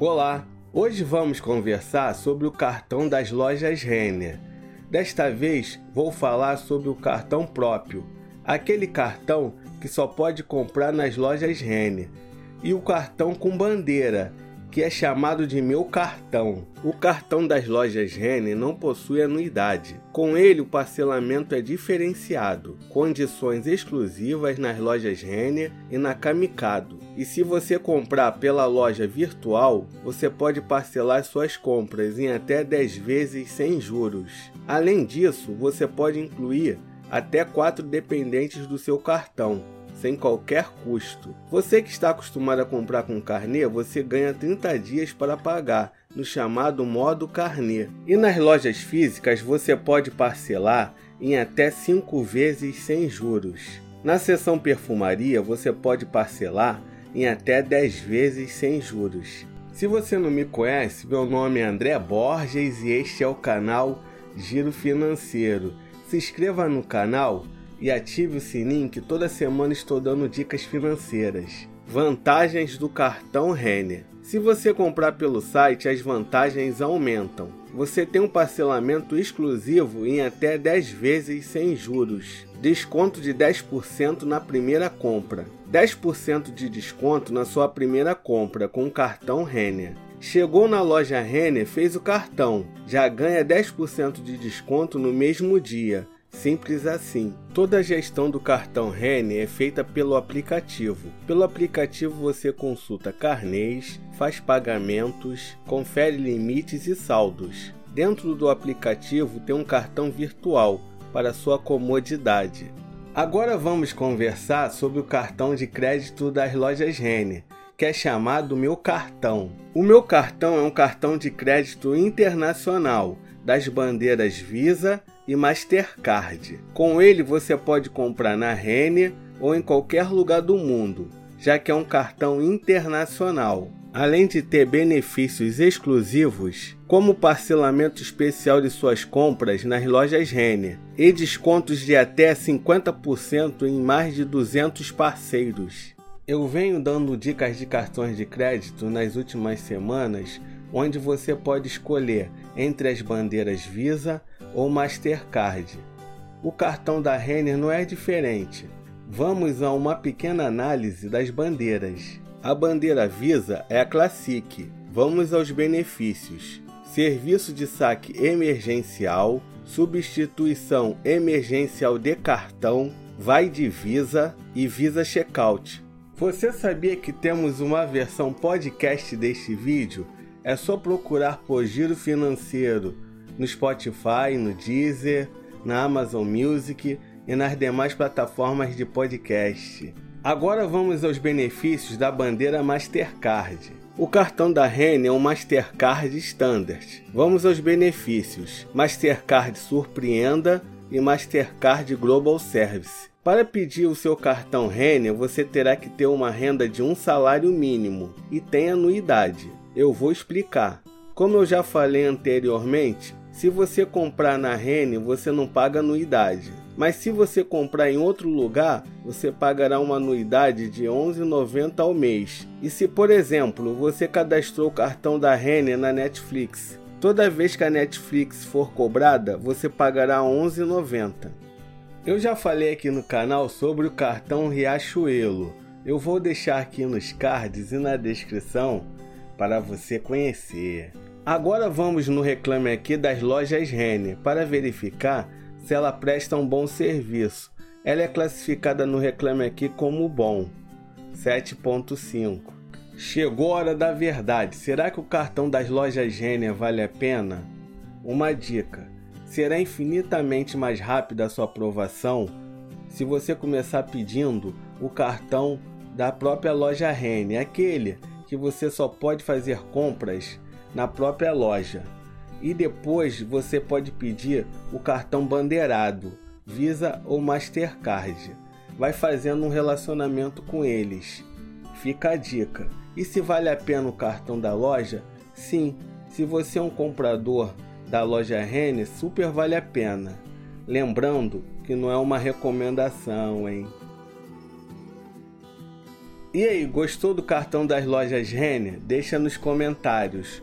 Olá, hoje vamos conversar sobre o cartão das lojas Renner. Desta vez vou falar sobre o cartão próprio, aquele cartão que só pode comprar nas lojas Renner, e o cartão com bandeira, que é chamado de meu cartão. O cartão das lojas Renner não possui anuidade. Com ele, o parcelamento é diferenciado, condições exclusivas nas lojas Renner e na Kamikado. E se você comprar pela loja virtual, você pode parcelar suas compras em até 10 vezes sem juros. Além disso, você pode incluir até quatro dependentes do seu cartão sem qualquer custo. Você que está acostumado a comprar com carnê, você ganha 30 dias para pagar, no chamado modo carnê. E nas lojas físicas você pode parcelar em até 5 vezes sem juros. Na seção perfumaria você pode parcelar em até 10 vezes sem juros. Se você não me conhece, meu nome é André Borges e este é o canal Giro Financeiro. Se inscreva no canal e ative o sininho que toda semana estou dando dicas financeiras. Vantagens do cartão Renner. Se você comprar pelo site, as vantagens aumentam. Você tem um parcelamento exclusivo em até 10 vezes sem juros. Desconto de 10% na primeira compra. 10% de desconto na sua primeira compra com o cartão Renner. Chegou na loja Renner, fez o cartão, já ganha 10% de desconto no mesmo dia Simples assim. Toda a gestão do cartão Rene é feita pelo aplicativo. Pelo aplicativo você consulta carnês, faz pagamentos, confere limites e saldos. Dentro do aplicativo tem um cartão virtual para sua comodidade. Agora vamos conversar sobre o cartão de crédito das lojas Renner, que é chamado Meu Cartão. O Meu Cartão é um cartão de crédito internacional das bandeiras Visa e Mastercard. Com ele você pode comprar na Renner ou em qualquer lugar do mundo, já que é um cartão internacional. Além de ter benefícios exclusivos, como parcelamento especial de suas compras nas lojas Renner e descontos de até 50% em mais de 200 parceiros. Eu venho dando dicas de cartões de crédito nas últimas semanas, onde você pode escolher entre as bandeiras Visa ou Mastercard. O cartão da Renner não é diferente. Vamos a uma pequena análise das bandeiras. A bandeira Visa é a Classic. Vamos aos benefícios: serviço de saque emergencial, substituição emergencial de cartão, vai de Visa e Visa Checkout. Você sabia que temos uma versão podcast deste vídeo? É só procurar por Giro Financeiro no Spotify, no Deezer, na Amazon Music e nas demais plataformas de podcast. Agora vamos aos benefícios da bandeira Mastercard. O cartão da Renner é um Mastercard Standard. Vamos aos benefícios: Mastercard Surpreenda e Mastercard Global Service. Para pedir o seu cartão Renner, você terá que ter uma renda de um salário mínimo e tem anuidade. Eu vou explicar. Como eu já falei anteriormente, se você comprar na Rene, você não paga anuidade. Mas se você comprar em outro lugar, você pagará uma anuidade de R$ 11,90 ao mês. E se, por exemplo, você cadastrou o cartão da Rene na Netflix, toda vez que a Netflix for cobrada, você pagará R$ 11,90. Eu já falei aqui no canal sobre o cartão Riachuelo. Eu vou deixar aqui nos cards e na descrição para você conhecer. Agora vamos no reclame aqui das lojas Renner para verificar se ela presta um bom serviço. Ela é classificada no reclame aqui como bom, 7.5. Chegou a hora da verdade. Será que o cartão das lojas Renner vale a pena? Uma dica: será infinitamente mais rápida a sua aprovação se você começar pedindo o cartão da própria loja Renner, aquele que você só pode fazer compras na própria loja. E depois você pode pedir o cartão bandeirado, Visa ou Mastercard. Vai fazendo um relacionamento com eles. Fica a dica. E se vale a pena o cartão da loja? Sim, se você é um comprador da loja Renner, super vale a pena. Lembrando que não é uma recomendação, hein? E aí, gostou do cartão das lojas Renner? Deixa nos comentários.